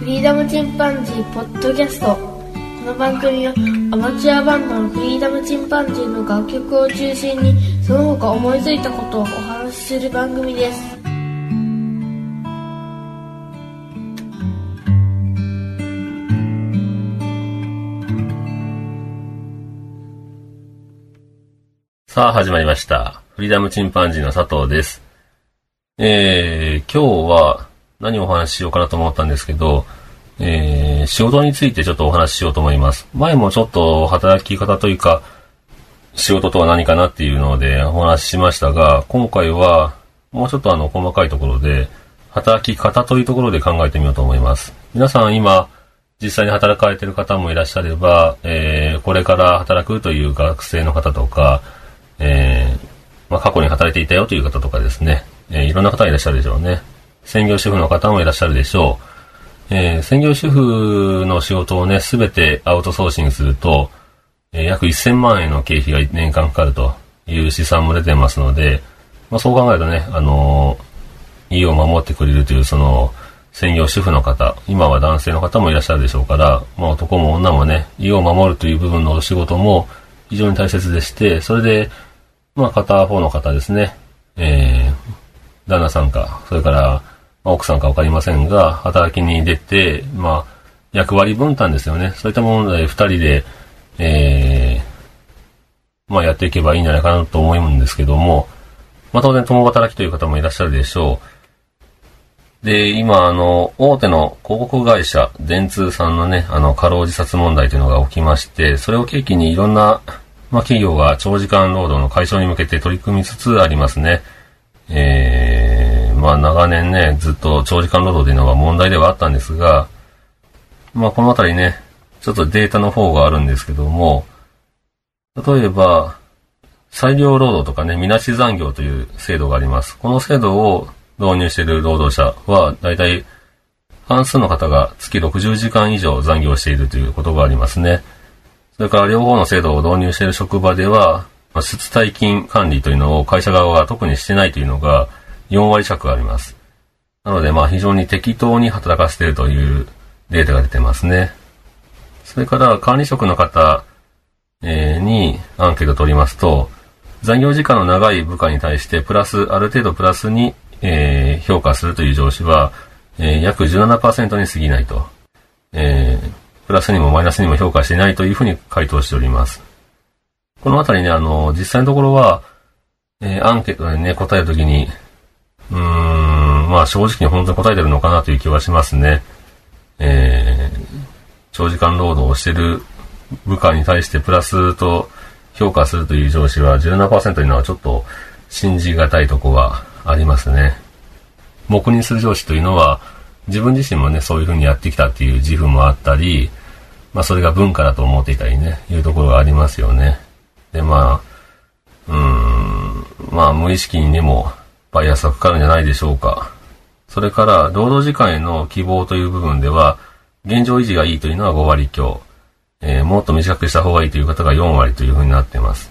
フリーダムチンパンジーポッドキャストこの番組はアマチュアバンドのフリーダムチンパンジーの楽曲を中心にその他思いついたことをお話しする番組ですさあ、始まりました。フリーダムチンパンジーの佐藤です。えー、今日は何をお話ししようかなと思ったんですけど、えー、仕事についてちょっとお話ししようと思います。前もちょっと働き方というか、仕事とは何かなっていうのでお話ししましたが、今回はもうちょっとあの細かいところで、働き方というところで考えてみようと思います。皆さん今、実際に働かれている方もいらっしゃれば、えー、これから働くという学生の方とか、えー、まあ、過去に働いていたよという方とかですね、えー、いろんな方がいらっしゃるでしょうね。専業主婦の方もいらっしゃるでしょう。えー、専業主婦の仕事をね、すべてアウトソーシングすると、えー、約1000万円の経費が年間かかるという試算も出てますので、まあ、そう考えるとね、あのー、家を守ってくれるというその、専業主婦の方、今は男性の方もいらっしゃるでしょうから、まあ、男も女もね、家を守るという部分のお仕事も非常に大切でして、それで、まあ、片方の方ですね、えー、旦那さんか、それから、奥さんかわかりませんが、働きに出て、まあ、役割分担ですよね。そういったもので二人で、えー、まあ、やっていけばいいんじゃないかなと思うんですけども、まあ、当然共働きという方もいらっしゃるでしょう。で、今、あの、大手の広告会社、電通さんのね、あの、過労自殺問題というのが起きまして、それを契機にいろんな、まあ、企業が長時間労働の解消に向けて取り組みつつありますね。えー、まあ、長年ね、ずっと長時間労働というのが問題ではあったんですが、まあ、このあたりね、ちょっとデータの方があるんですけども、例えば、裁量労働とかね、みなし残業という制度があります。この制度を導入している労働者は、だいたい半数の方が月60時間以上残業しているということがありますね。それから両方の制度を導入している職場では、出退勤管理というのを会社側が特にしてないというのが4割弱あります。なので、まあ非常に適当に働かせているというデータが出てますね。それから管理職の方、え、にアンケートを取りますと、残業時間の長い部下に対してプラス、ある程度プラスにえ、評価するという上司は、え、約17%に過ぎないと。え、プラスにもマイナスにも評価していないというふうに回答しております。このあたりね、あの、実際のところは、え、アンケートでね、答えるときに、うん、まあ正直に本当に答えてるのかなという気はしますね。えー、長時間労働をしてる部下に対してプラスと評価するという上司は17%というのはちょっと信じがたいとこがありますね。黙認する上司というのは、自分自身もね、そういう風にやってきたっていう自負もあったり、まあそれが文化だと思っていたりね、いうところがありますよね。で、まあ、うーん、まあ無意識にでもバイアスがかかるんじゃないでしょうか。それから、労働時間への希望という部分では、現状維持がいいというのは5割強、えー、もっと短くした方がいいという方が4割という風になっています。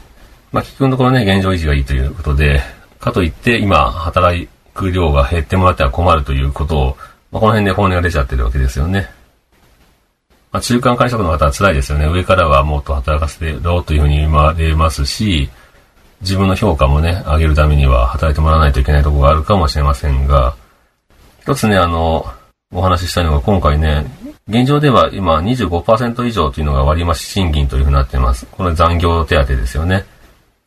まあ結局のところね、現状維持がいいということで、かといって今働く量が減ってもらっては困るということを、まあ、この辺で本音が出ちゃってるわけですよね。まあ、中間会社の方は辛いですよね。上からはもっと働かせてろというふうに言われますし、自分の評価もね、上げるためには働いてもらわないといけないところがあるかもしれませんが、一つね、あの、お話ししたいのが今回ね、現状では今25%以上というのが割増賃金というふうになっています。これ残業手当ですよね。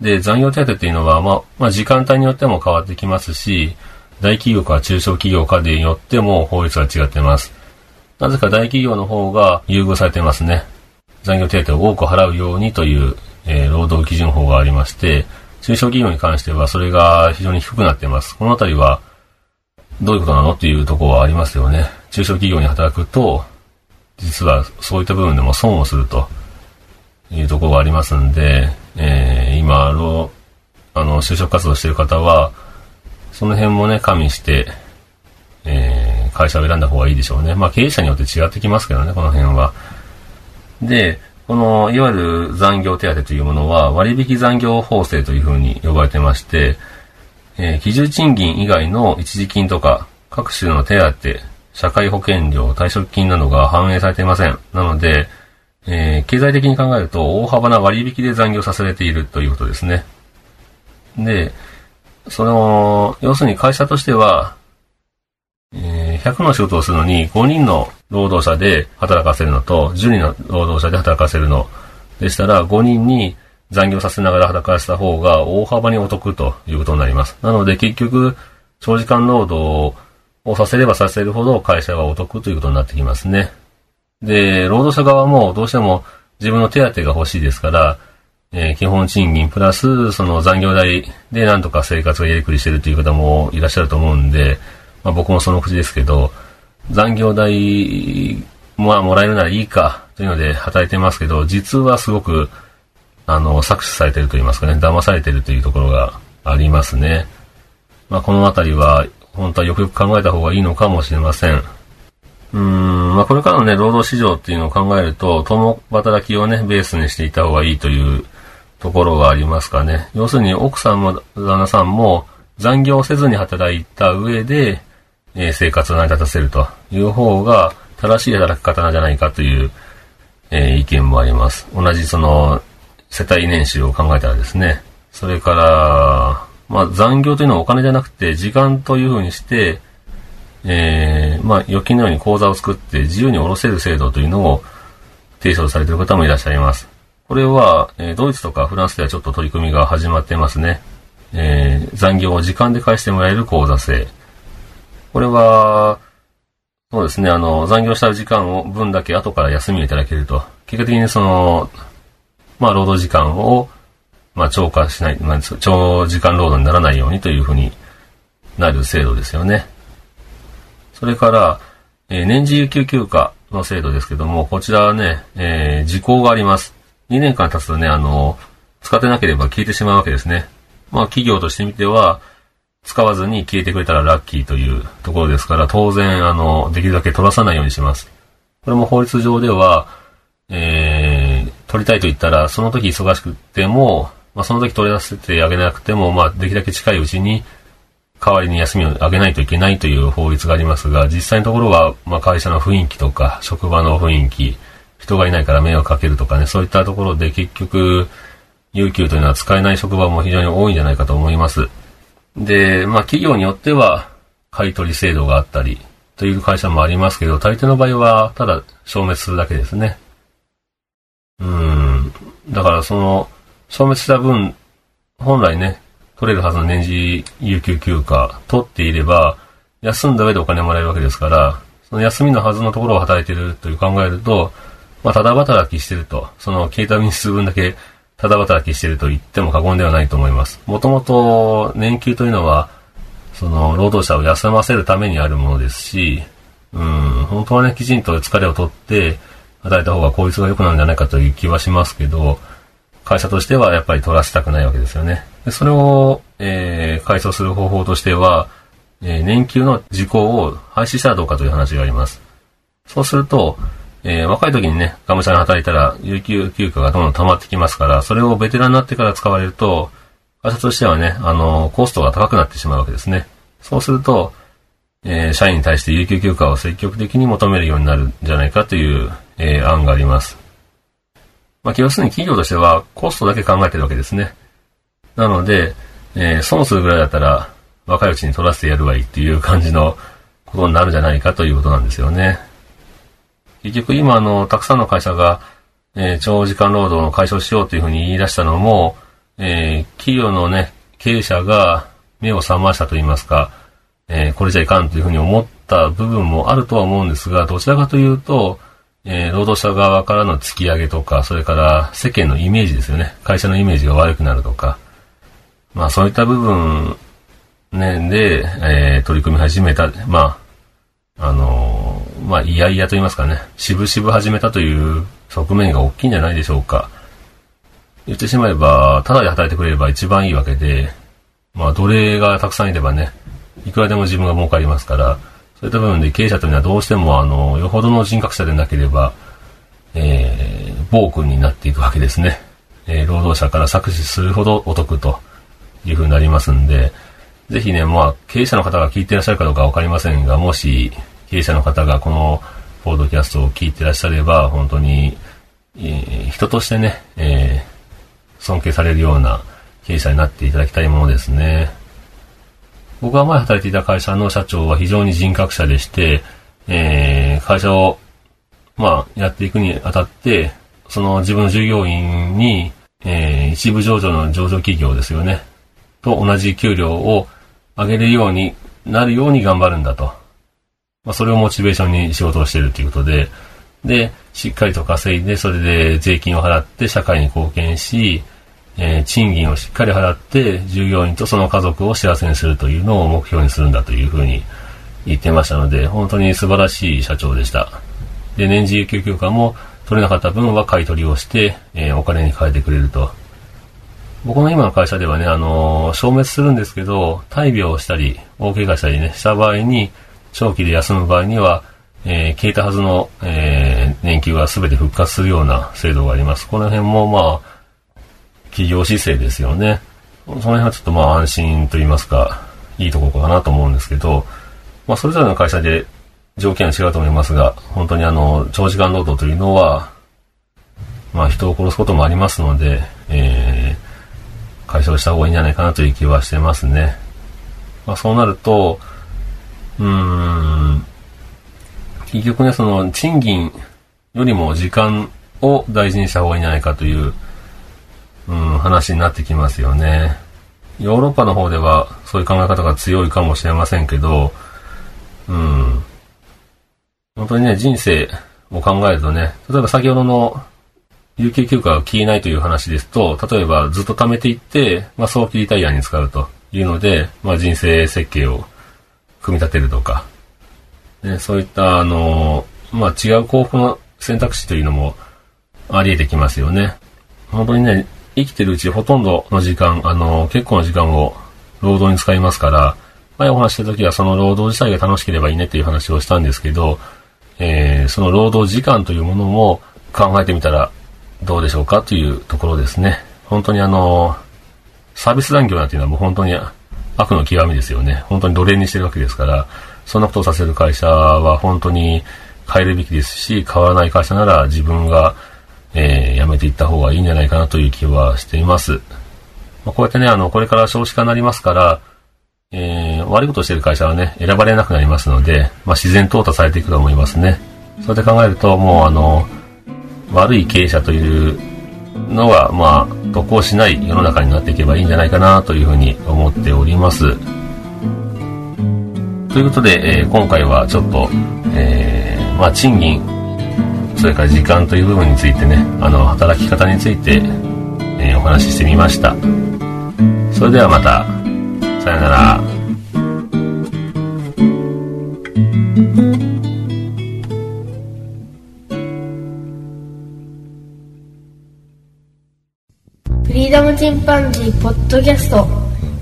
で、残業手当っていうのは、まあ、まあ、時間帯によっても変わってきますし、大企業か中小企業かでよっても法律が違ってます。なぜか大企業の方が優遇されてますね。残業手当を多く払うようにという、えー、労働基準法がありまして、中小企業に関してはそれが非常に低くなっています。このあたりは、どういうことなのっていうところはありますよね。中小企業に働くと、実はそういった部分でも損をするというところがありますんで、えー、今、あの、あの、就職活動している方は、その辺もね、加味して、えー、会社を選んだ方がいいでしょうね。まあ、経営者によって違ってきますけどね、この辺は。で、この、いわゆる残業手当というものは、割引残業法制というふうに呼ばれてまして、えー、基準賃金以外の一時金とか、各種の手当、社会保険料、退職金などが反映されていません。なので、えー、経済的に考えると大幅な割引で残業させられているということですね。で、その、要するに会社としては、100の仕事をするのに5人の労働者で働かせるのと10人の労働者で働かせるのでしたら5人に残業させながら働かせた方が大幅にお得ということになります。なので結局長時間労働をさせればさせるほど会社はお得ということになってきますね。で、労働者側もどうしても自分の手当が欲しいですから、えー、基本賃金プラスその残業代でなんとか生活がやりくりしてるという方もいらっしゃると思うんで、まあ、僕もその口ですけど、残業代、まあ、もらえるならいいか、というので働いてますけど、実はすごく、あの、搾取されてると言いますかね、騙されてるというところがありますね。まあ、このあたりは、本当はよくよく考えた方がいいのかもしれません。うん、まあ、これからのね、労働市場っていうのを考えると、共働きをね、ベースにしていた方がいいというところがありますかね。要するに、奥さんも旦那さんも残業せずに働いた上で、え生活を成り立たせるという方が正しい働き方なんじゃないかという、え意見もあります。同じその世帯年収を考えたらですね。それから、まあ残業というのはお金じゃなくて時間というふうにして、えー、まあ預金のように口座を作って自由に下ろせる制度というのを提唱されている方もいらっしゃいます。これは、え、ドイツとかフランスではちょっと取り組みが始まってますね。えー、残業を時間で返してもらえる口座制。これは、そうですね、あの、残業した時間を分だけ後から休みをいただけると。結果的にその、まあ、労働時間を、まあ、超過しない、まあ、長時間労働にならないようにというふうになる制度ですよね。それから、えー、年次有給休暇の制度ですけども、こちらはね、えー、時効があります。2年間経つとね、あの、使ってなければ消えてしまうわけですね。まあ、企業としてみては、使わずに消えてくれたらラッキーというところですから、当然、あの、できるだけ取らさないようにします。これも法律上では、えー、取りたいと言ったら、その時忙しくても、まあ、その時取り出せてあげなくても、まあ、できるだけ近いうちに、代わりに休みをあげないといけないという法律がありますが、実際のところは、まあ、会社の雰囲気とか、職場の雰囲気、人がいないから迷惑かけるとかね、そういったところで結局、有給というのは使えない職場も非常に多いんじゃないかと思います。で、まあ企業によっては買い取り制度があったりという会社もありますけど、大抵の場合はただ消滅するだけですね。うん。だからその消滅した分、本来ね、取れるはずの年次有給休暇取っていれば、休んだ上でお金もらえるわけですから、その休みのはずのところを働いているという考えると、まあ、ただ働きしてると、その消えた日数分だけただ働きしていると言っても過言ではないと思います。もともと年休というのは、その労働者を休ませるためにあるものですし、うん、本当はね、きちんと疲れを取って働いた方が効率が良くなるんじゃないかという気はしますけど、会社としてはやっぱり取らせたくないわけですよね。でそれを、えー、解消する方法としては、えー、年休の時効を廃止したらどうかという話があります。そうすると、えー、若い時にね、がむしゃらに働いたら、有給休暇がどんどん溜まってきますから、それをベテランになってから使われると、会社としてはね、あの、コストが高くなってしまうわけですね。そうすると、えー、社員に対して有給休暇を積極的に求めるようになるんじゃないかという、えー、案があります。まあ、要するに企業としてはコストだけ考えてるわけですね。なので、えー、損するぐらいだったら、若いうちに取らせてやるわいっていう感じのことになるんじゃないかということなんですよね。結局今あのたくさんの会社が、えー、長時間労働の解消しようというふうに言い出したのも、えー、企業のね、経営者が目を覚ましたと言いますか、えー、これじゃいかんというふうに思った部分もあるとは思うんですが、どちらかというと、えー、労働者側からの突き上げとか、それから世間のイメージですよね。会社のイメージが悪くなるとか、まあそういった部分、ね、で、えー、取り組み始めた、まあ、あのまあ、いやいやと言いますかね、渋々始めたという側面が大きいんじゃないでしょうか。言ってしまえば、ただで働いてくれれば一番いいわけで、まあ、奴隷がたくさんいればね、いくらでも自分が儲かりますから、そういった部分で経営者というのはどうしても、あの、よほどの人格者でなければ、えー、暴君になっていくわけですね。えー、労働者から搾取するほどお得というふうになりますんで、ぜひね、まあ、経営者の方が聞いていらっしゃるかどうかわかりませんが、もし、経営者の方がこのポードキャストを聞いてらっしゃれば、本当に、えー、人としてね、えー、尊敬されるような経営者になっていただきたいものですね。僕が前働いていた会社の社長は非常に人格者でして、えー、会社を、まあ、やっていくにあたって、その自分の従業員に、えー、一部上場の上場企業ですよね。と同じ給料を上げるようになるように頑張るんだと。まあ、それをモチベーションに仕事をしているということで、で、しっかりと稼いで、それで税金を払って社会に貢献し、えー、賃金をしっかり払って、従業員とその家族を幸せにするというのを目標にするんだというふうに言ってましたので、本当に素晴らしい社長でした。で、年次有給休暇も取れなかった分は買い取りをして、えー、お金に変えてくれると。僕の今の会社ではね、あのー、消滅するんですけど、大病をしたり、大怪我したりね、した場合に、長期で休む場合には、えー、消えたはずの、えー、年金は全て復活するような制度があります。この辺もまあ、企業姿勢ですよね。その辺はちょっとまあ安心と言いますか、いいところかなと思うんですけど、まあそれぞれの会社で条件は違うと思いますが、本当にあの、長時間労働というのは、まあ人を殺すこともありますので、えー、解消した方がいいんじゃないかなという気はしてますね。まあそうなると、うん、結局ね、その、賃金よりも時間を大事にした方がいいんじゃないかという、うん、話になってきますよね。ヨーロッパの方ではそういう考え方が強いかもしれませんけど、うん。本当にね、人生を考えるとね、例えば先ほどの有給休暇が消えないという話ですと、例えばずっと貯めていって、まあ、早期リタイアに使うというので、まあ、人生設計を組み立てるとか、ね、そういった、あの、まあ、違う幸福の選択肢というのもあり得てきますよね。本当にね、生きてるうちほとんどの時間、あの、結構な時間を労働に使いますから、前お話した時はその労働自体が楽しければいいねっていう話をしたんですけど、えー、その労働時間というものも考えてみたらどうでしょうかというところですね。本当にあの、サービス残業なんていうのはもう本当に悪の極みですよね。本当に奴隷にしてるわけですから、そんなことをさせる会社は本当に変えるべきですし、変わらない会社なら自分が、えー、辞めていった方がいいんじゃないかなという気はしています。まあ、こうやってね、あの、これから少子化になりますから、えー、悪いことをしている会社はね、選ばれなくなりますので、まあ、自然淘汰されていくと思いますね。それで考えると、もうあの、悪い経営者というのが、まあ、得をしない世の中になっていけばいいんじゃないかなというふうに思っております。ということで、えー、今回はちょっと、えー、まあ、賃金、それから時間という部分についてね、あの、働き方について、えー、お話ししてみました。それではまた、さよなら。ーダムチンパンジーポッドキャスト。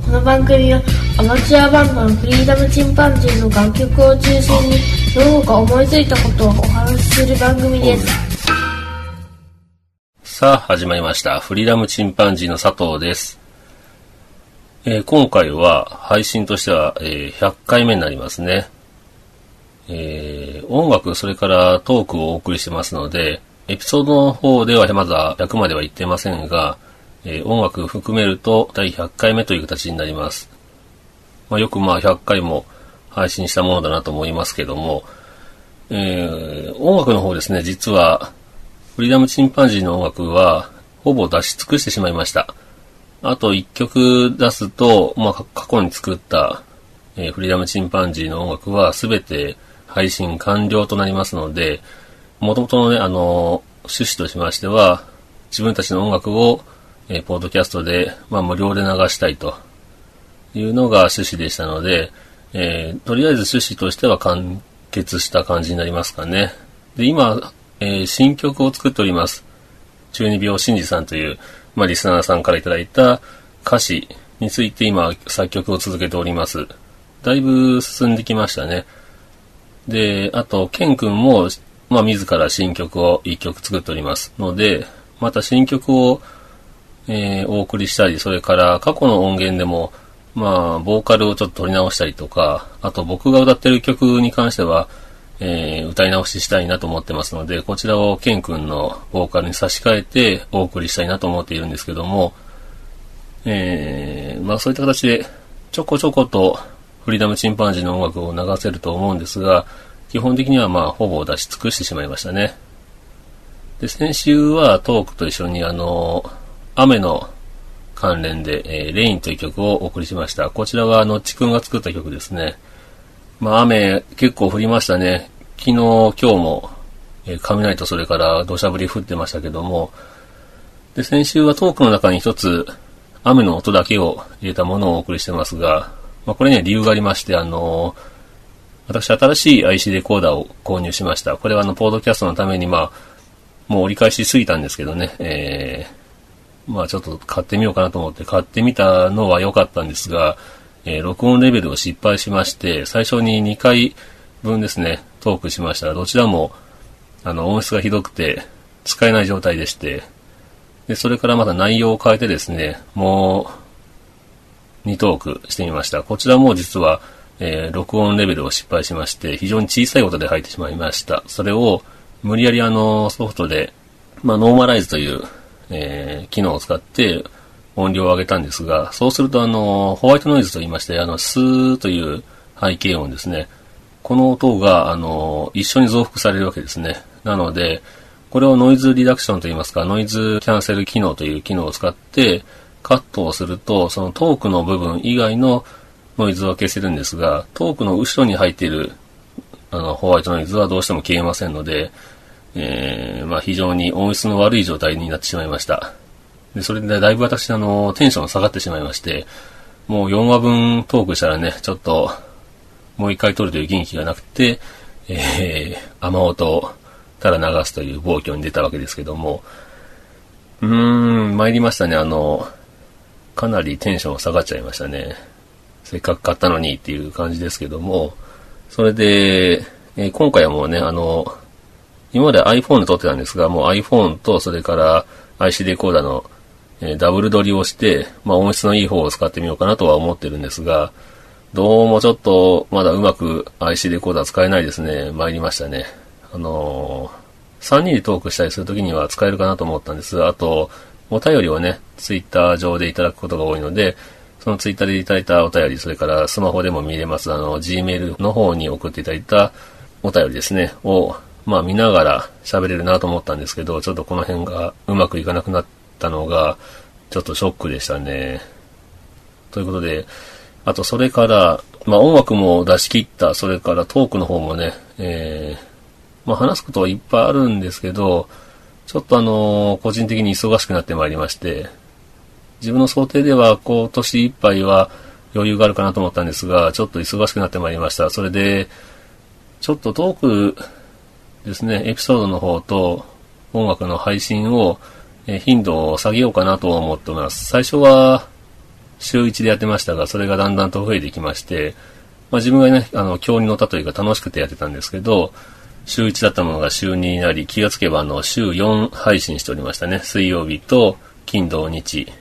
この番組はアマチュアバンドのフリーダムチンパンジーの楽曲を中心にどこか思いついたことをお話しする番組です。さあ始まりました。フリーダムチンパンジーの佐藤です、えー、今回は配信としては、えー、100回目になりますね。えー、音楽それからトークをお送りしてますのでエピソードの方ではまだ100までは言ってませんがえー、音楽含めると第100回目という形になります。まあ、よくまあ100回も配信したものだなと思いますけども、えー、音楽の方ですね、実は、フリーダムチンパンジーの音楽は、ほぼ出し尽くしてしまいました。あと1曲出すと、まあ、過去に作った、えー、フリーダムチンパンジーの音楽は全て配信完了となりますので、元々のね、あの、趣旨としましては、自分たちの音楽をえ、ポッドキャストで、まあ、無料で流したいというのが趣旨でしたので、えー、とりあえず趣旨としては完結した感じになりますかね。で、今、えー、新曲を作っております。中二病真治さんという、まあ、リスナーさんからいただいた歌詞について今、作曲を続けております。だいぶ進んできましたね。で、あと、ケン君も、まあ、自ら新曲を一曲作っておりますので、また新曲をえー、お送りしたり、それから過去の音源でも、まあ、ボーカルをちょっと取り直したりとか、あと僕が歌ってる曲に関しては、えー、歌い直ししたいなと思ってますので、こちらをケン君のボーカルに差し替えてお送りしたいなと思っているんですけども、えー、まあそういった形でちょこちょことフリーダムチンパンジーの音楽を流せると思うんですが、基本的にはまあほぼ出し尽くしてしまいましたね。で、先週はトークと一緒にあの、雨の関連で、えー、レインという曲をお送りしました。こちらはのっちくんが作った曲ですね。まあ雨結構降りましたね。昨日、今日も、えー、雷とそれから土砂降り降ってましたけども、で、先週はトークの中に一つ雨の音だけを入れたものをお送りしてますが、まあこれね理由がありまして、あのー、私新しい IC レコーダーを購入しました。これはあの、ポードキャストのためにまあ、もう折り返しすぎたんですけどね、えー、まあちょっと買ってみようかなと思って買ってみたのは良かったんですが、えー、録音レベルを失敗しまして、最初に2回分ですね、トークしましたら、どちらも、あの、音質がひどくて、使えない状態でして、で、それからまた内容を変えてですね、もう、2トークしてみました。こちらも実は、えー、録音レベルを失敗しまして、非常に小さい音で入ってしまいました。それを、無理やりあの、ソフトで、まあ、ノーマライズという、えー、機能を使って、音量を上げたんですが、そうするとあの、ホワイトノイズと言いまして、あの、スーという背景音ですね。この音が、あの、一緒に増幅されるわけですね。なので、これをノイズリダクションと言いますか、ノイズキャンセル機能という機能を使って、カットをすると、そのトークの部分以外のノイズは消せるんですが、トークの後ろに入っている、あの、ホワイトノイズはどうしても消えませんので、えー、まあ非常に音質の悪い状態になってしまいました。で、それでだいぶ私、あの、テンション下がってしまいまして、もう4話分トークしたらね、ちょっと、もう一回撮るという元気がなくて、えー、雨音をただ流すという暴挙に出たわけですけども、うーん、参りましたね、あの、かなりテンション下がっちゃいましたね。せっかく買ったのにっていう感じですけども、それで、えー、今回はもうね、あの、今まで iPhone で撮ってたんですが、もう iPhone とそれから IC レコーダーのえダブル撮りをして、まあ、音質のいい方を使ってみようかなとは思ってるんですが、どうもちょっと、まだうまく IC レコーダー使えないですね。参りましたね。あのー、3人でトークしたりするときには使えるかなと思ったんですが。あと、お便りをね、ツイッター上でいただくことが多いので、そのツイッターでいただいたお便り、それからスマホでも見れます、あの、Gmail の方に送っていただいたお便りですね、を、まあ見ながら喋れるなと思ったんですけど、ちょっとこの辺がうまくいかなくなっ、たのが、ちょっとショックでしたね。ということで、あとそれから、まあ音楽も出し切った、それからトークの方もね、えー、まあ話すことはいっぱいあるんですけど、ちょっとあの個人的に忙しくなってまいりまして、自分の想定では今年いっぱいは余裕があるかなと思ったんですが、ちょっと忙しくなってまいりました。それで、ちょっとトークですね、エピソードの方と音楽の配信をえ頻度を下げようかなと思っております。最初は週1でやってましたが、それがだんだんと増えてきまして、まあ、自分がね、あの、今日に乗ったというか楽しくてやってたんですけど、週1だったものが週2になり、気がつけばあの、週4配信しておりましたね。水曜日と金土日。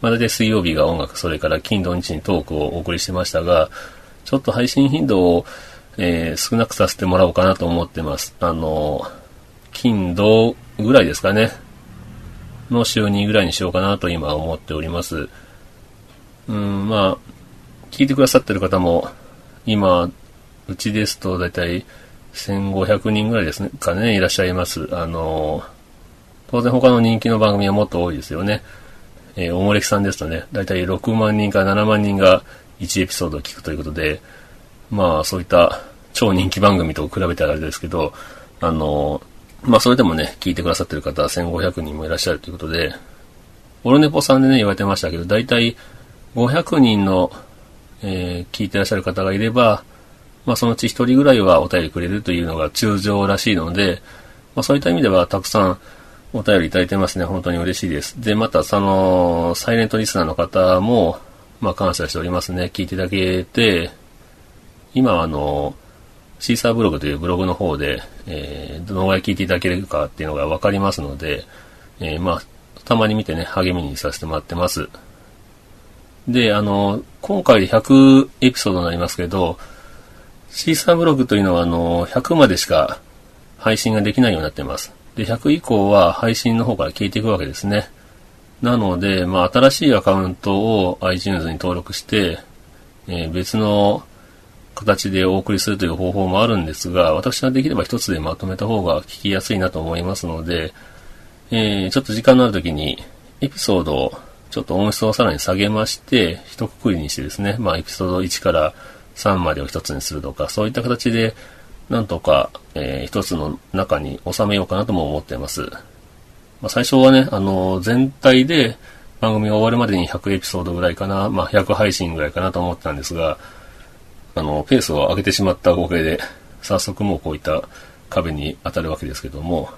まるで水曜日が音楽、それから金土日にトークをお送りしてましたが、ちょっと配信頻度を、えー、少なくさせてもらおうかなと思ってます。あの、金土ぐらいですかね。の週2ぐらいにしようかなと今思っております。うん、まあ、聞いてくださってる方も、今、うちですとだいたい1500人ぐらいですね、かね、いらっしゃいます。あの、当然他の人気の番組はもっと多いですよね。えー、おもれきさんですとね、だいたい6万人か7万人が1エピソードを聞くということで、まあそういった超人気番組と比べたらあれですけど、あの、まあそれでもね、聞いてくださってる方は1500人もいらっしゃるということで、オルネポさんでね、言われてましたけど、だいたい500人の、えー、聞いてらっしゃる方がいれば、まあそのうち1人ぐらいはお便りくれるというのが通常らしいので、まあそういった意味ではたくさんお便りいただいてますね。本当に嬉しいです。で、またその、サイレントリスナーの方も、まあ感謝しておりますね。聞いていただけて、今はあの、シーサーブログというブログの方で、えー、どのぐらい聞いていただけるかっていうのがわかりますので、えー、まあ、たまに見てね、励みにさせてもらってます。で、あの、今回で100エピソードになりますけど、シーサーブログというのは、あの、100までしか配信ができないようになってます。で、100以降は配信の方から消えていくわけですね。なので、まあ、新しいアカウントを iTunes に登録して、えー、別の形でお送りするという方法もあるんですが、私はできれば一つでまとめた方が聞きやすいなと思いますので、えー、ちょっと時間のある時にエピソードをちょっと音質をさらに下げまして、一括りにしてですね、まあエピソード1から3までを一つにするとか、そういった形で、なんとか、えー、一つの中に収めようかなとも思っています。まあ、最初はね、あの、全体で番組が終わるまでに100エピソードぐらいかな、まあ、100配信ぐらいかなと思ってたんですが、あの、ペースを上げてしまった合計で、早速もうこういった壁に当たるわけですけども、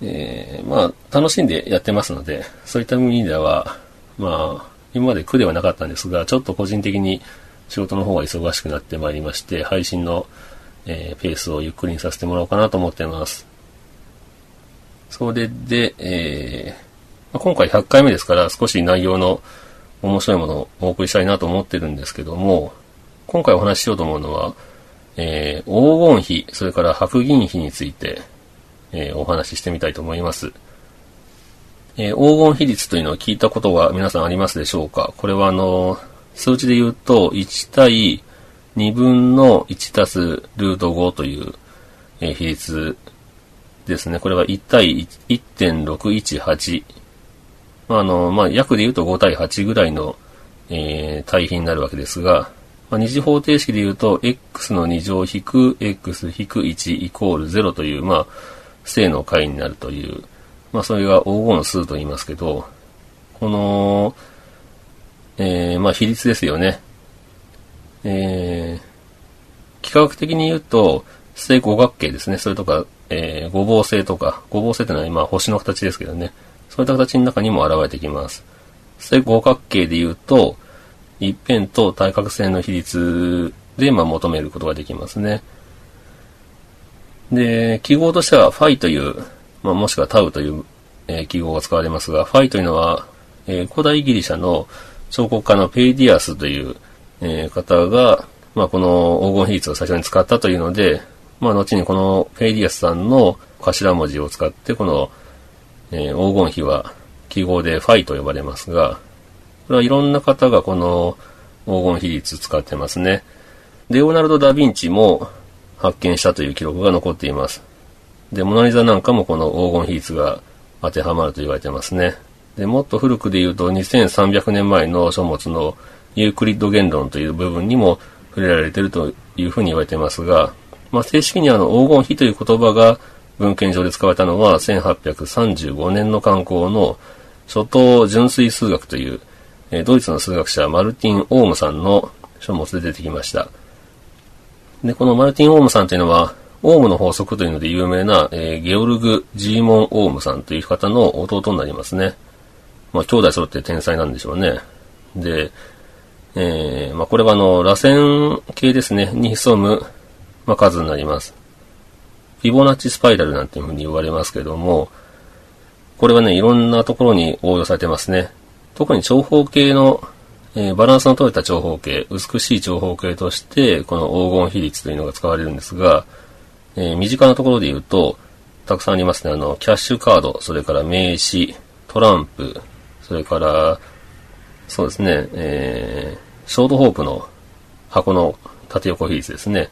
えー、まあ、楽しんでやってますので、そういった意味では、まあ、今まで苦ではなかったんですが、ちょっと個人的に仕事の方が忙しくなってまいりまして、配信の、えー、ペースをゆっくりにさせてもらおうかなと思ってます。それで、えー、今回100回目ですから少し内容の面白いものをお送りしたいなと思ってるんですけども、今回お話ししようと思うのは、えー、黄金比、それから白銀比について、えー、お話ししてみたいと思います。えー、黄金比率というのを聞いたことが皆さんありますでしょうか？これはあの、数値で言うと1対2分の1たすルート5という、え、比率ですね。これは1対1.618。まあ、あの、まあ、約で言うと5対8ぐらいの、えー、対比になるわけですが、まあ、二次方程式で言うと、x の2乗引く x 引く1イコール0という、まあ、正の解になるという、まあ、それが黄金の数と言いますけど、この、えー、まあ、比率ですよね。えー、幾何学的に言うと、正五角形ですね。それとか、えー、五芒星とか、五芒星ってのは今星の形ですけどね。そういった形の中にも現れてきます。正五角形で言うと、一辺と対角線の比率で、まあ、求めることができますね。で、記号としては、ファイという、まあ、もしくはタウという、えー、記号が使われますが、ファイというのは、えー、古代ギリシャの彫刻家のペイディアスという、えー、方が、まあ、この黄金比率を最初に使ったというので、まあ、後にこのペイディアスさんの頭文字を使って、この、えー、黄金比は記号でファイと呼ばれますが、いろんな方がこの黄金比率使ってますね。レオナルド・ダ・ヴィンチも発見したという記録が残っています。で、モナリザなんかもこの黄金比率が当てはまると言われてますね。で、もっと古くで言うと2300年前の書物のユークリッド言論という部分にも触れられているというふうに言われてますが、まあ、正式にあの黄金比という言葉が文献上で使われたのは1835年の観光の初等純粋数学という、え、ドイツの数学者マルティン・オームさんの書物で出てきました。で、このマルティン・オームさんというのは、オウムの法則というので有名な、えー、ゲオルグ・ジーモン・オウムさんという方の弟になりますね。まあ、兄弟揃って天才なんでしょうね。で、えー、まあ、これはあの、螺旋形ですね、に潜む、まあ、数になります。フィボナッチスパイラルなんていうふうに言われますけども、これはね、いろんなところに応用されてますね。特に長方形の、えー、バランスの取れた長方形、美しい長方形として、この黄金比率というのが使われるんですが、えー、身近なところで言うと、たくさんありますね。あの、キャッシュカード、それから名刺、トランプ、それから、そうですね、えー、ショートホープの箱の縦横比率ですね。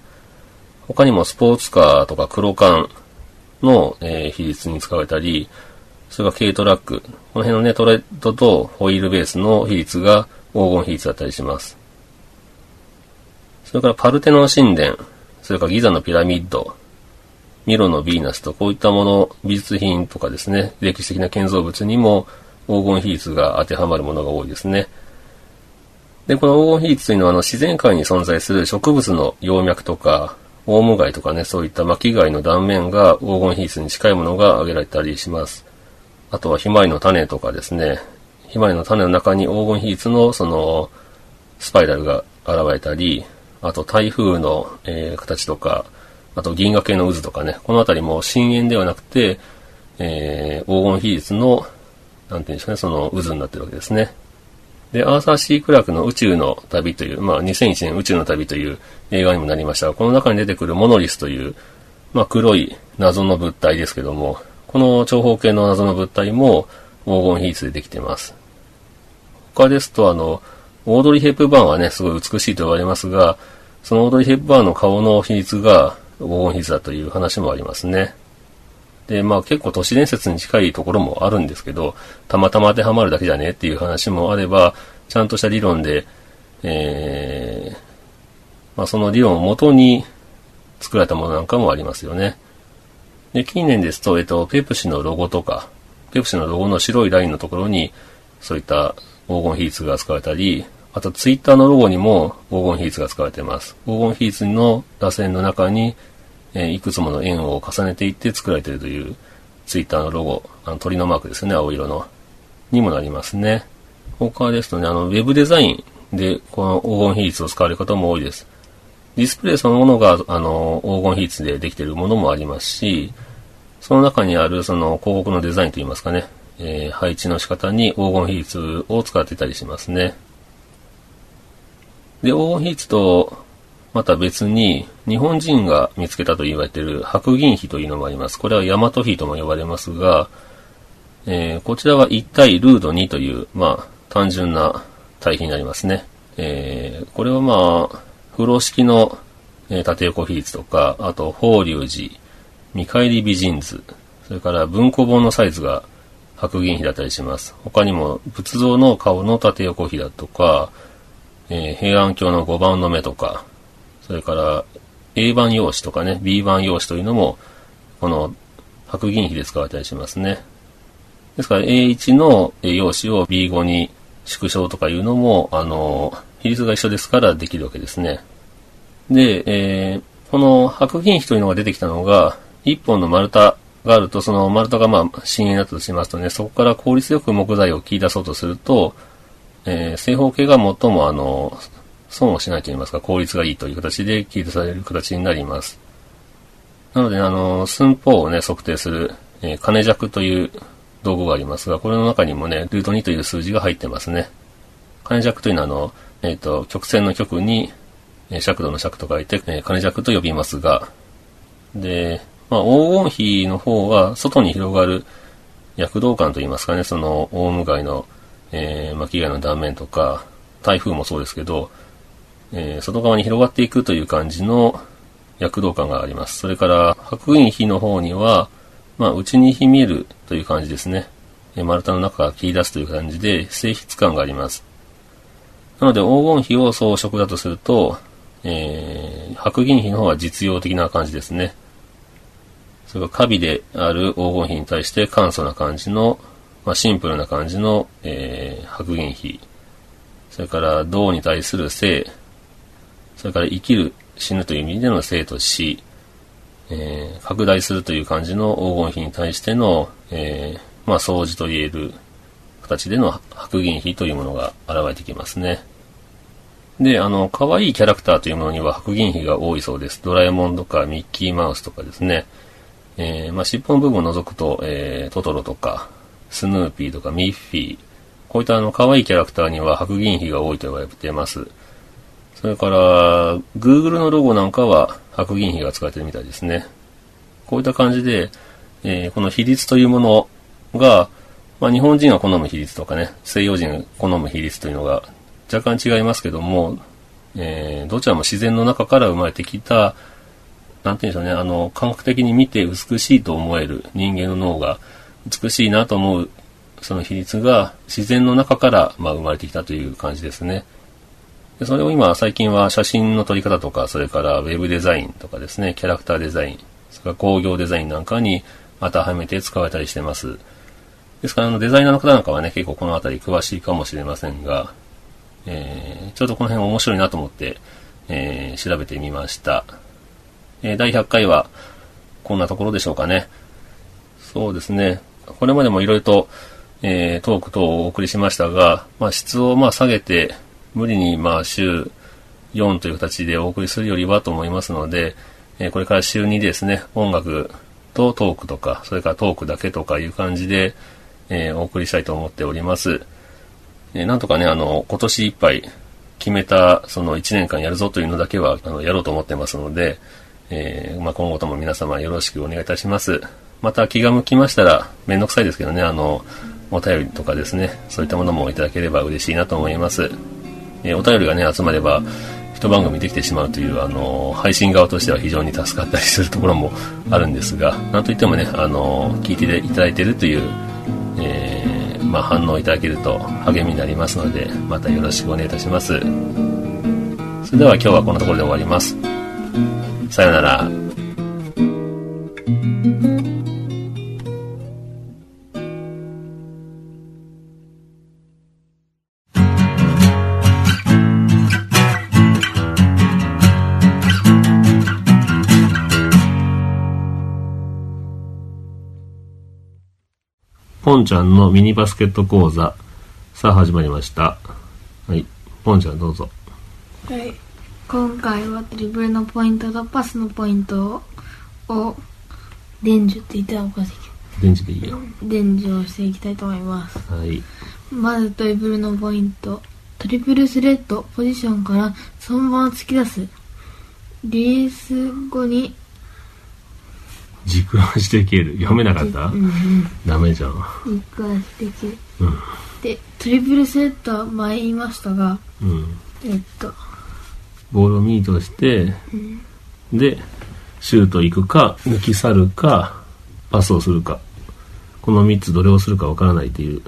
他にもスポーツカーとか黒缶の、えー、比率に使われたり、それから軽トラック。この辺のね、トレッドとホイールベースの比率が黄金比率だったりします。それからパルテノン神殿、それからギザのピラミッド、ミロのヴィーナスとこういったもの、美術品とかですね、歴史的な建造物にも黄金比率が当てはまるものが多いですね。で、この黄金比率というのはあの自然界に存在する植物の葉脈とか、オウム貝とかね、そういった巻貝の断面が黄金比率に近いものが挙げられたりします。あとはひまわりの種とかですね、ひまわりの種の中に黄金比率のそのスパイラルが現れたり、あと台風の、えー、形とか、あと銀河系の渦とかね、このあたりも深淵ではなくて、えー、黄金比率のなんていうんですかね、その渦になってるわけですね。で、アーサー・シー・クラークの宇宙の旅という、まあ、2001年宇宙の旅という映画にもなりましたが、この中に出てくるモノリスという、まあ、黒い謎の物体ですけども、この長方形の謎の物体も黄金比率でできています。他ですと、あの、オードリー・ヘップバーンはね、すごい美しいと言われますが、そのオードリー・ヘップバーンの顔の比率が黄金比率だという話もありますね。で、まあ結構都市伝説に近いところもあるんですけど、たまたま当てはまるだけじゃねっていう話もあれば、ちゃんとした理論で、えー、まあその理論をもとに作られたものなんかもありますよね。で、近年ですと、えっと、ペプシのロゴとか、ペプシのロゴの白いラインのところに、そういった黄金比率が使われたり、あとツイッターのロゴにも黄金比率が使われています。黄金比率の螺旋の中にえいくつもの円を重ねていって作られているというツイッターのロゴ、あの鳥のマークですね、青色の。にもなりますね。他ですとね、あの、ウェブデザインでこの黄金比率を使われる方も多いです。ディスプレイそのものが、あの、黄金比率でできているものもありますし、その中にあるその広告のデザインといいますかね、えー、配置の仕方に黄金比率を使ってたりしますね。で、黄金比率とまた別に、日本人が見つけたと言われている白銀比というのもあります。これは大和比とも呼ばれますが、えー、こちらは1対ルード2という、まあ、単純な対比になりますね。えー、これはまあ、風呂式の、えー、縦横比率とか、あと、法隆寺、見返り美人図、それから文庫本のサイズが白銀比だったりします。他にも、仏像の顔の縦横比だとか、えー、平安京の5番の目とか、それから A 版用紙とかね、B 版用紙というのも、この白銀比で使われたりしますね。ですから A1 の用紙を B5 に縮小とかいうのも、あの、比率が一緒ですからできるわけですね。で、えー、この白銀比というのが出てきたのが、1本の丸太があると、その丸太がまあ、深淵だとしますとね、そこから効率よく木材を切り出そうとすると、えー、正方形が最もあの、損をしないと言いますか、効率がいいという形で記述される形になります。なので、あの、寸法をね、測定する、えー、金尺という道具がありますが、これの中にもね、ルート2という数字が入ってますね。金尺というのは、あの、えっ、ー、と、曲線の曲に、え、尺度の尺と書いて、えー、金尺と呼びますが、で、まあ、黄金比の方は、外に広がる躍動感といいますかね、その、オウム街の、えー、巻貝の断面とか、台風もそうですけど、えー、外側に広がっていくという感じの躍動感があります。それから、白銀比の方には、まあ、内に秘めるという感じですね。えー、丸太の中から切り出すという感じで、性質感があります。なので、黄金比を装飾だとすると、えー、白銀比の方は実用的な感じですね。それから、カビである黄金比に対して簡素な感じの、まあ、シンプルな感じの、えー、白銀比。それから、銅に対する性。それから生きる、死ぬという意味での生と死、えー、拡大するという感じの黄金比に対しての、えー、まあ、掃除と言える形での白銀比というものが現れてきますね。で、あの、可愛いキャラクターというものには白銀比が多いそうです。ドラえもんとかミッキーマウスとかですね。えー、まあ、尻尾の部分を除くと、えー、トトロとか、スヌーピーとかミッフィー、こういったあの、可愛いキャラクターには白銀比が多いと言われています。それから、Google のロゴなんかは白銀比が使われてるみたいですね。こういった感じで、えー、この比率というものが、まあ、日本人が好む比率とかね、西洋人が好む比率というのが若干違いますけども、えー、どちらも自然の中から生まれてきた、なんて言うんでしょうね、あの、感覚的に見て美しいと思える人間の脳が美しいなと思うその比率が自然の中から、まあ、生まれてきたという感じですね。でそれを今、最近は写真の撮り方とか、それからウェブデザインとかですね、キャラクターデザイン、それから工業デザインなんかに当てはめて使われたりしてます。ですから、あの、デザイナーの方なんかはね、結構この辺り詳しいかもしれませんが、えー、ちょっとこの辺面白いなと思って、えー、調べてみました。え、第100回は、こんなところでしょうかね。そうですね。これまでもいろいろと、えー、トーク等をお送りしましたが、まあ、質をまあ下げて、無理にまあ週4という形でお送りするよりはと思いますので、えこれから週2ですね、音楽とトークとか、それからトークだけとかいう感じで、えー、お送りしたいと思っております。えなんとかね、あの、今年いっぱい決めた、その1年間やるぞというのだけは、あの、やろうと思ってますので、えーまあ、今後とも皆様よろしくお願いいたします。また気が向きましたら、めんどくさいですけどね、あの、お便りとかですね、そういったものもいただければ嬉しいなと思います。えーお便りがね、集まれば、一番組できてしまうという、あの、配信側としては非常に助かったりするところもあるんですが、なんといってもね、あの、聞いていただいているという、えーまあ、反応いただけると励みになりますので、またよろしくお願いいたします。それでは今日はこんなところで終わります。さよなら。ポンちゃんのミニバスケット講座。さあ始まりました。はい。ポンちゃんどうぞ。はい。今回はドリブルのポイントとパスのポイントを伝授って言ったらおかしい電池でいいよ。けど、伝授をしていきたいと思います。はい。まずドリブルのポイント。トリプルスレッド、ポジションからそのまま突き出す。リリース後に、軸足で蹴る。読めなかった？うんうん、ダメじゃん。軸足できる。うん。で、トリプルスレッドは前言いましたが、うん。えっと、ボールをミートして、で、シュート行くか、抜き去るか、パスをするか。この3つどれをするかわからないという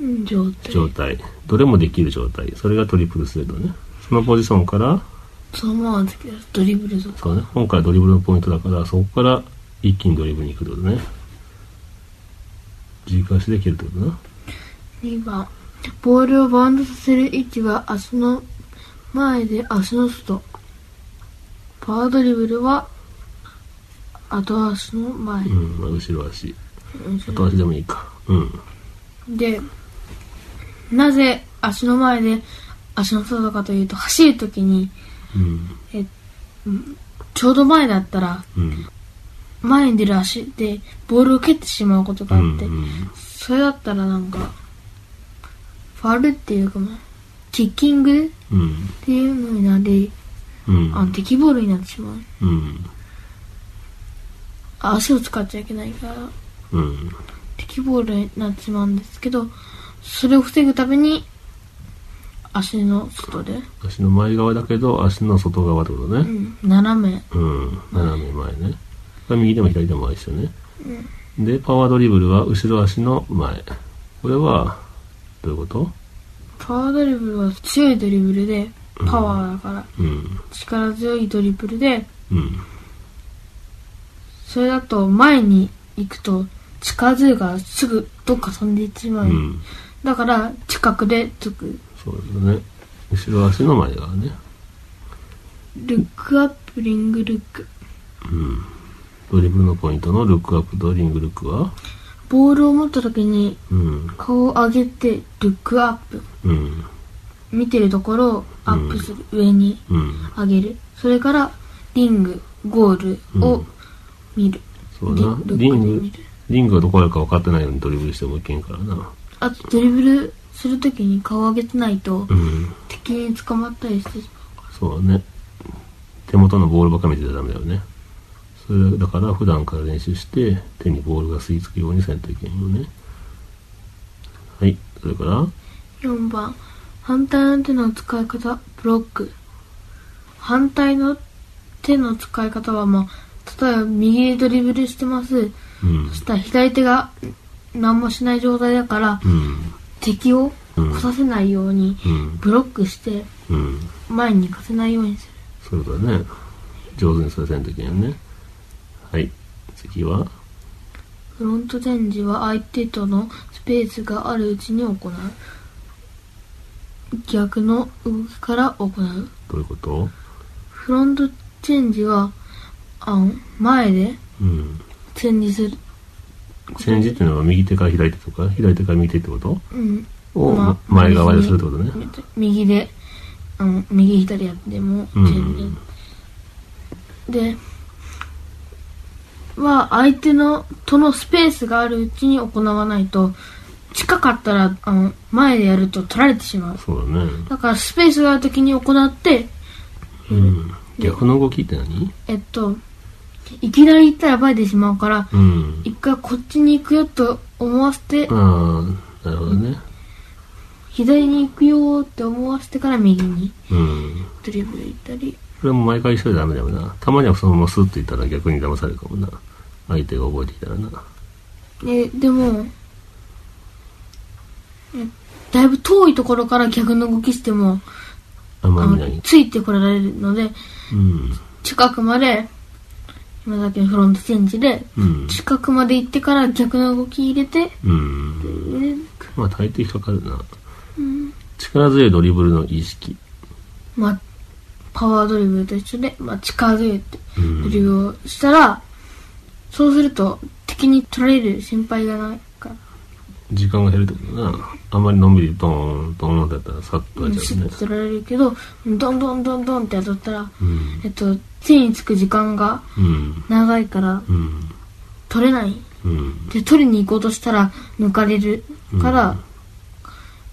うん状態。状態。どれもできる状態。それがトリプルスレッドね。そのポジションから、そのまま突き出す。ドリブル。そうね。今回ドリブルのポイントだから、そこから一気にドリブルに行くってことね。軸足で蹴るってことな。2番ボールをバウンドさせる位置は足の前で足の外パワードリブルは後足の前、うん、まあ、後ろ足。うん後足でもいいか。うん。でなぜ足の前で足の外かというと走るときにうん。えちょうど前だったらうん。前に出る足でボールを蹴ってしまうことがうん。あって、うんそれだったらなんかファウルっていうかまあキッキングっうん。ていうのになりうん。あ敵ボールになってしまううん。足を使っちゃいけないからうん。敵ボールになってしまうんですけどそれを防ぐために足の外で、足の前側だけど、足の外側ってことね。うん、斜めうん。斜め前ね。右でも左でも一緒ね。で、パワードリブルは後ろ足の前。これは、どういうこと？パワードリブルは強いドリブルでパワーだからうん。力強いドリブルでうん。それだと前に行くと近づいからすぐどっか飛んでいってしまう、うん。だから近くでつくそうですね。後ろ足の前側ね。ルックアップリングルックうん。ドリブルのポイントのルックアップとリングルックは？ボールを持った時にうん。顔を上げてルックアップうん。見てるところをアップする、上にうん。上げるそれからリングゴールを見る、そうだな。リリングリングがどこあるか分かってないようにドリブルしてもいけんからな。あとドリブルするときに顔を上げてないとうん。敵に捕まったりしてしそうだね。手元のボールばっか見てちゃダメだよね。それだから普段から練習して手にボールが吸い付くようにせんといけんよね。はい。それから？まう4番反対の手の使い方ブロック反対の手の使い方はまあ例えば右でドリブルしてますうんそ。したら左手が何もしない状態だからうん。敵をうん来させないようにうん。ブロックしてうん。前に行かせないようにするそうだね。上手にさせんといけんよね。はい。次は？フロントチェンジは相手とのスペースがあるうちに行う。逆の動きから行う。どういうこと？フロントチェンジはあの前でうん。チェンジする。チェンジっていうのは右手から左手とか、左手から右手ってこと？うん。をまあ前側でするってことね。右であの右左やってもチうんェンジ、では相手のとのスペースがあるうちに行わないと近かったら、あの、前でやると取られてしまう。そうだね。だからスペースがある時に行って、うん。逆の動きって何？えっと、いきなり行ったらバレてしまうから、うん。一回こっちに行くよと思わせて、ああ、なるほどね。左に行くよって思わせてから右にうん。ドリブル行ったり。それも毎回一緒でダメだよな。たまにはそのままスッといったら逆に騙されるかもな。相手が覚えてきたらな。え、でも、えだいぶ遠いところから逆の動きしても、あまり。ついてこられるので、うん。近くまで、今だけのフロントチェンジで、うん。近くまで行ってから逆の動き入れて、うん。でまあ大抵かかるな。力強いドリブルの意識。まあ、パワードリブルと一緒で、まあ、力強いってうんドリブルをしたら、そうすると敵に取られる心配がないから、時間が減るってことだな。あんまりのんびりドーン、ドーンってやったらさっとうん、やっちゃうね。取られるけど、どんどんどんどんって当たったら、うん。えっと、手につく時間がうん。長いからうん。取れない。うん。で、取りに行こうとしたら抜かれるから、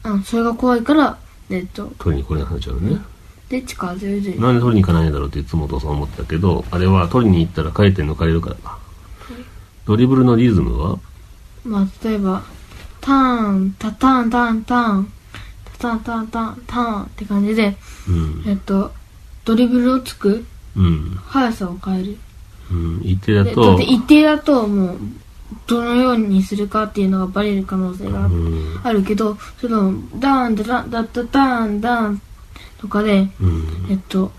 あのそれが怖いから、えっと、取りに来れなくなっちゃうね。で、力強いドリブルなんで取りに行かないんだろうっていつもお父さん思ってたけど、あれは取りに行ったら帰って抜かれるからか。ドリブルのリズムは？まあ、例えば、ターン、タターン、ターン、ターン、タタン、ターン、ターン、ターンって感じで、うん。えっと、ドリブルをつくうん。速さを変える。うん。一定だでだっとて、一定だともう、どのようにするかっていうのがバレる可能性がうん。あるけど、その、ダーン、ダダダダダーン、ダーンとかで、うん。えっと、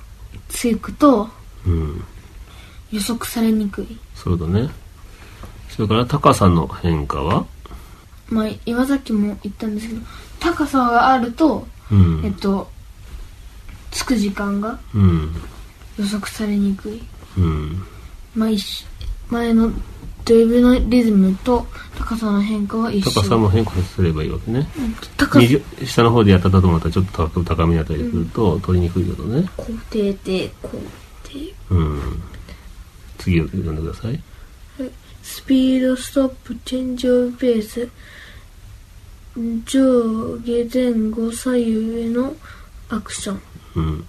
つくとうん。予測されにくい。そうだね。それから高さの変化は？まあ、今さっきも言ったんですけど、高さがあると、うん。えっと、つく時間がうん。予測されにくい。うん。まあ、一緒前のドリブルのリズムと高さの変化は一緒。高さも変化すればいいわけね。高さ、20下の方でやったとまたちょっと高高めにあったりすると取りにくいけどね。肯定で、肯定。うん。次を読んでください。スピード、ストップ、チェンジオブペース、上下前後左右へのアクション。うん。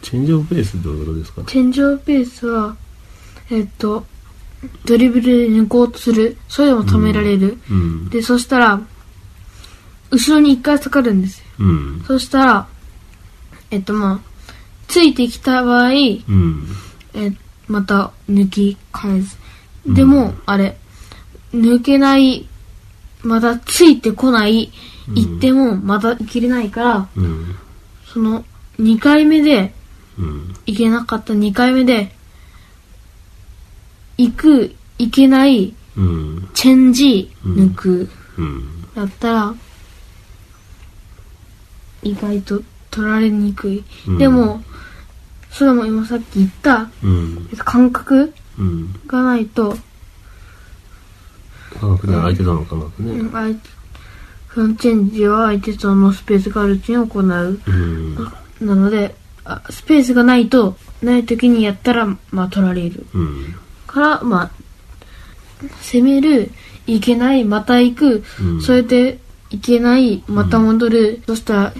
チェンジオブペースってどういうことですか？チェンジオブペースは、えっと、ドリブルで抜こうとする。それでも止められる。うん。で、そしたら、後ろに一回下がるんですよ。うん。そしたら、えっとまあ、ついてきた場合、うん。えまた抜き返す。でも、あれ、抜けない、またついてこない、行ってもまた切れないから、うん。その、2回目で、うん。行けなかった2回目で、行く、行けない、うん。チェンジ、抜く、うん。だったら、意外と取られにくい。うんでも、それも今さっき言った、うん。感覚うん。がないと、感覚で相手との感覚ね。うん相手フロントチェンジは相手とのスペースがあるうちに行う。うん。なので、あスペースがないと、ない時にやったら、まあ取られる。うん。から、まあ、攻める、いけない、また行く、うんそれで、いけない、また戻る、そしたら、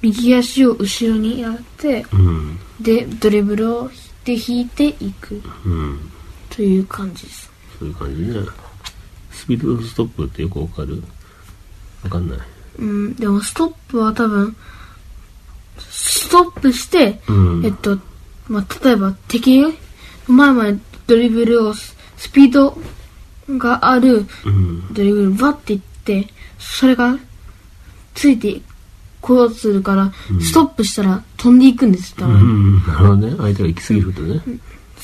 右足を後ろにやって、うん。で、ドリブルをで引いていく、うん。という感じです。そういう感じね。スピードストップってよくわかる？わかんない。うん、でもストップは多分、ストップして、うんえっと、まあ、例えば敵の前までドリブルをススピードがあるうん。ドリブルバッていって、それがついてこようとするから、ストップしたら飛んでいくんですよ、多う分ん。なるほどね。相手が行き過ぎるとね。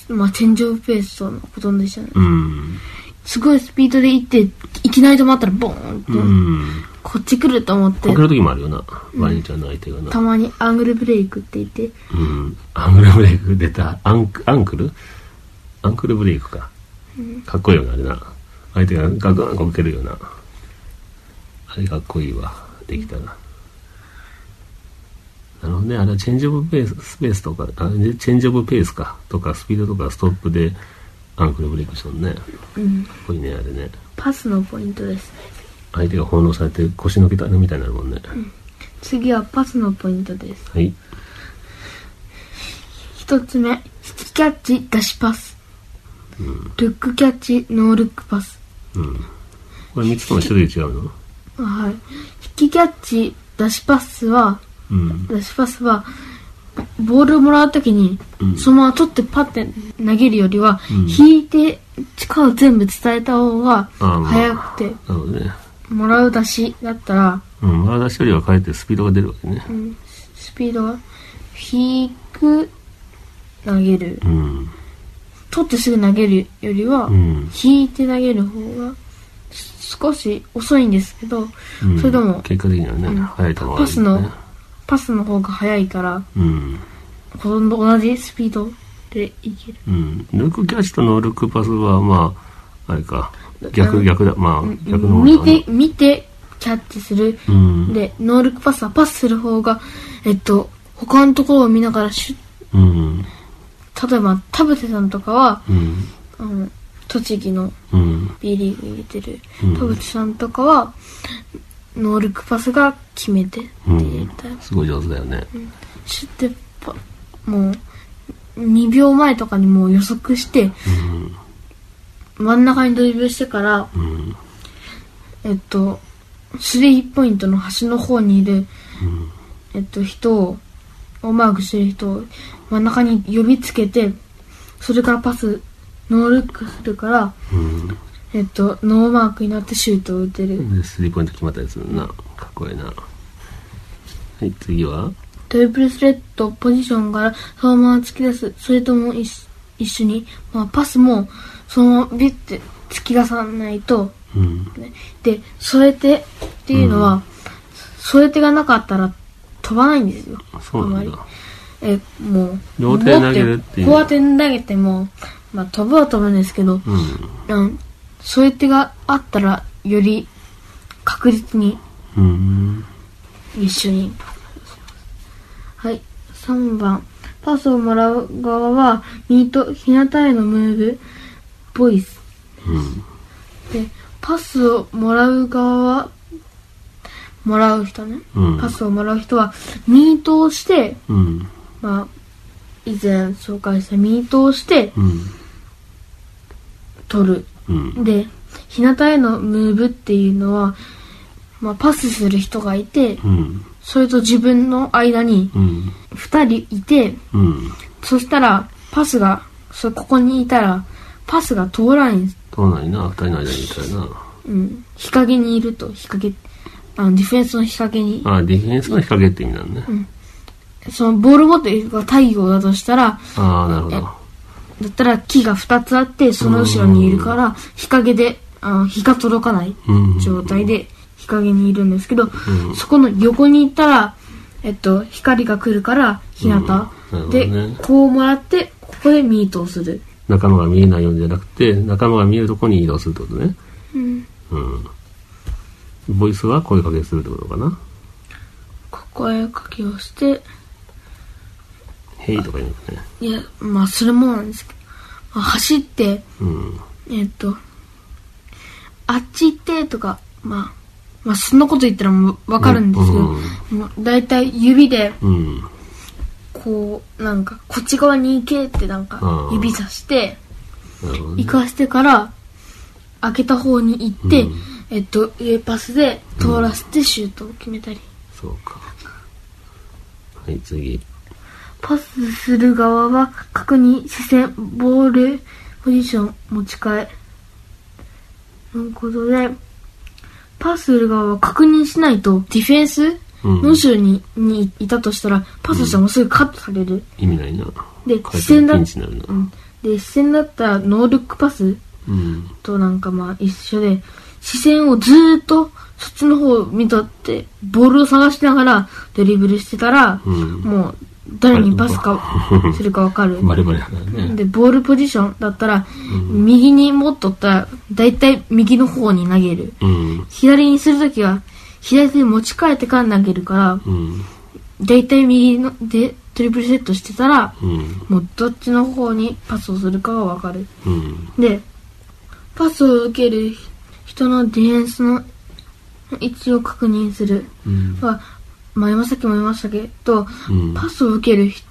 まあ、チェンジオブペースとのほとんど一緒ね。うん。すごいスピードで行って、いきなり止まったらボーンって、うん。こっち来ると思ってこけ、る時もあるよな。ワニちゃんの相手がな。たまにアングルブレイクって言って、うん。アングルブレイク出た。アンク、アンクル？アンクルブレイクか。かっこいいよな、あれな。相手がガクンこけるよな。あれかっこいいわ。できたら。なるほどね。あれはチェンジオブペース、スペースとか、あチェンジオブペースか。とか、スピードとかストップでアンクルブレイクしたのね。かっうん、こいいね、あれね。パスのポイントです。相手が翻弄されて腰のけたみたいになるもんね。次はパスのポイントです。はい。一つ目、引きキャッチ、出しパス。ルックキャッチ、ノールックパス。うん。これ3つとも種類違うの？はい。引きキャッチ、出しパスは、うん。出しパスは、ボールをもらうときに、うんそのまま取ってパッて投げるよりは、うん引いて力を全部伝えた方が速くて、なるほどね。もらう出しだったら、うん。丸出しよりはかえってスピードが出るわけね。うんスピードが低く投げる。うん。取ってすぐ投げるよりは、うん。引いて投げる方が少し遅いんですけど、うんそれでも結果的にはね、うん速い球ね。パスのパスの方が速いから、うん。ほとんど同じスピードでいける。うん。ルックキャッチとノールックパスは、まあ、あれか。逆、うん逆だ。まあ、逆の方見て、見て、キャッチする。うん。で、ノールックパスはパスする方が、えっと、他のところを見ながらシュッうん。例えば、田臥さんとかは、うん。あの、栃木のうん。B リーグに入れてる、うん田臥さんとかは、ノールックパスが決めてってうん言ったら、すごい上手だよね。シュッてパ、もう、2秒前とかにもう予測して、うん。真ん中にドリブルしてから、うん。えっと、スリーポイントの端の方にいる、うん。えっと、人を、をマークしてる人を真ん中に呼びつけて、それからパス、ノールックするから、うん。えっと、ノーマークになってシュートを打てる。で、スリーポイント決まったりするな。かっこいいな。はい、次は？トリプルスレッド、ポジションからそのまま突き出す。それとも一緒一緒に、まあ、パスもそのままビュッて突き出さないと、うん。ね、で、添え手っていうのは、添え手がなかったら飛ばないんですよ。そうなんだ。え、もう、両手で投げるっていう持ってこうやって投げても、まあ飛ぶは飛ぶんですけど、うん。うん、添え手があったら、より確実にうん。一緒に。はい。3番。パスをもらう側は、ミート、日向へのムーブ、ボイス。うん。で、パスをもらう側は、もらう人ね。うん。パスをもらう人は、ミートをして、うん。まあ、以前紹介したミートをして、うん。取る。うん。で、日向へのムーブっていうのは、まあ、パスする人がいて、うん。それと自分の間にうん。二人いて、うん。そしたら、パスが、そここにいたら、パスが通らないんです。そうなんな、二人の間にいたらな。うん。日陰にいると、日陰、あの、ディフェンスの日陰に、あ、ディフェンスの日陰って意味なんね。そのボール持ってる人が太陽だとしたら、ああ、なるほど。だったら木が二つあって、その後ろにいるから、日陰で、あの日が届かないうん。状態で日陰にいるんですけど、うんそこの横に行ったら、えっと、光が来るから、日向。でね、こうもらって、ここでミートをする。仲間が見えないようにじゃなくて、仲間が見えるところに移動するってことね。うん。うん。ボイスは声かけするってことかな？声かけをして、ヘイとか言うのね。いや、まあ、それもなんですけど、まあ、走って、うん。えっと、あっち行ってとか、まあ、まあ、そんなこと言ったらもうわかるんですけど、うんもうだいたい指で、うん。こう、なんか、こっち側に行けってなんかう、ん指さして、なるほどね行。かしてから、開けた方に行って、うんえっと、上パスで通らせてシュートを決めたり。そうか。はい、次。パスする側は確認、視線、ボール、ポジション、持ち替え。ということで、パスする側は確認しないと、ディフェンスうんの後ろににいたとしたら、パスしてもすぐカットされる。意味ないな。で、視線だピンチになるな。うん。で、視線だったらノールックパスうん。となんかまあ一緒で、視線をずーっとそっちの方を見とって、ボールを探しながらドリブルしてたら、うん。もう誰にパスかするかわかる。バレバレだね。で、ボールポジションだったら、右に持っとったら、だいたい右の方に投げる。うん。左にするときは、左手に持ち替えてから投げるから、うん。だいたい右のでトリプルセットしてたら、うん。もうどっちの方にパスをするかがわかる。うん。で、パスを受ける人のディフェンスの位置を確認する。うん。は、まさっきも言いましたけど、うん。パスを受けるひ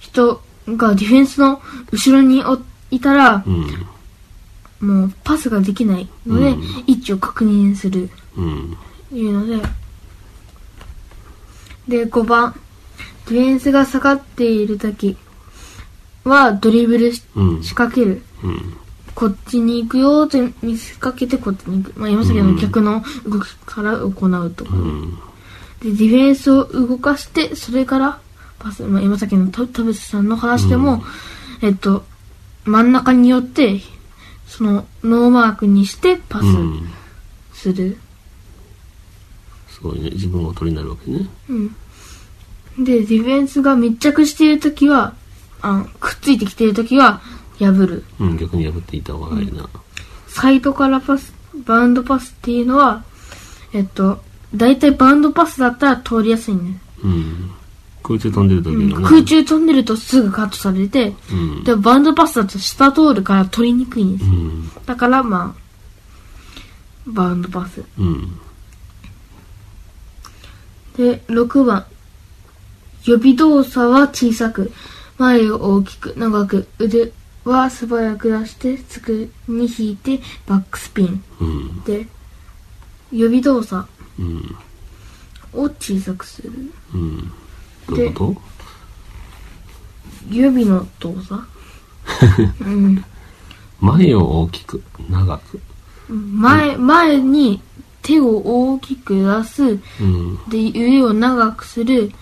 人がディフェンスの後ろにおいたら、うん。もうパスができないので、うん位置を確認する。うん。いうので、で、5番、ディフェンスが下がっているときは、ドリブルしうん。仕掛ける。うん。こっちに行くよって見せかけてこっちに行く。まあ、今先の逆の動きから行うとか。うん。で、ディフェンスを動かして、それから、パス、まあ、今先の田田淵さんの話でも、えっと、真ん中によって、その、ノーマークにしてパスうん。する。すごいね。自分が取りになるわけね。うん。で、ディフェンスが密着しているときは、あくっついてきているときは、破る。うん。逆に破っていた方がいいな。サイドからパス、バウンドパスっていうのは、えっと、だいたいバウンドパスだったら通りやすいね。うん。空中飛んでる時うん。空中飛んでるとすぐカットされて、うん。で、バウンドパスだと下通るから取りにくいんですう。ん。だから、まあ、バウンドパス。うん。で、6番。予備動作は小さく、前を大きく、長く、腕は素早く出して、すぐに引いて、バックスピン。うん。で、予備動作うん。を小さくする。うん。どういうこ予備の動作 うん。と前を大きく、長く。前、前に手を大きく出す。うん。で、腕を長くする。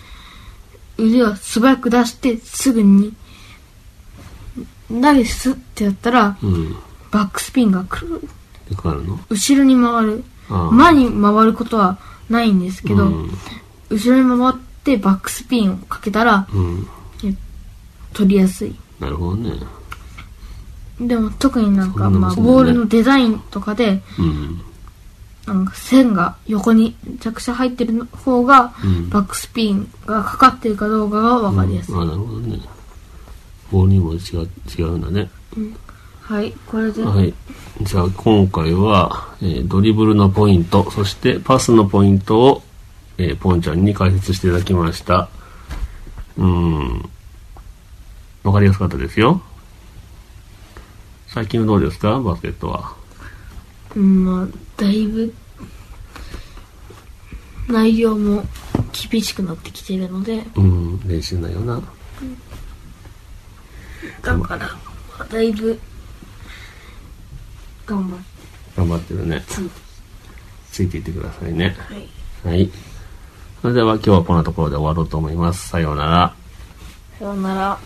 腕を素早く出して、すぐに、投げすってやったら、うん。バックスピンが来る。るの？後ろに回る。前に回ることはないんですけど、うん。後ろに回ってバックスピンをかけたら、うん。取りやすい。なるほどね。でも特になんか、まあ、ボールのデザインとかで、うん。なんか線が横に着車入ってる方が、うん。バックスピンがかかってるかどうかがわかりやすい。あなるほどね。ボールにも違う、違うんだね。はい、これで、はい。じゃあ今回は、えードリブルのポイント、そしてパスのポイントを、えーポンちゃんに解説していただきました。うーん。わかりやすかったですよ。最近はどうですか？バスケットは。うん、まあ、だいぶ、内容も厳しくなってきているので、うん、練習内容な。だから、まあだいぶ、頑張っ頑張ってるね。て、ついていってくださいね。はい。はい。それでは今日はこんなところで終わろうと思います。さようなら。さようなら。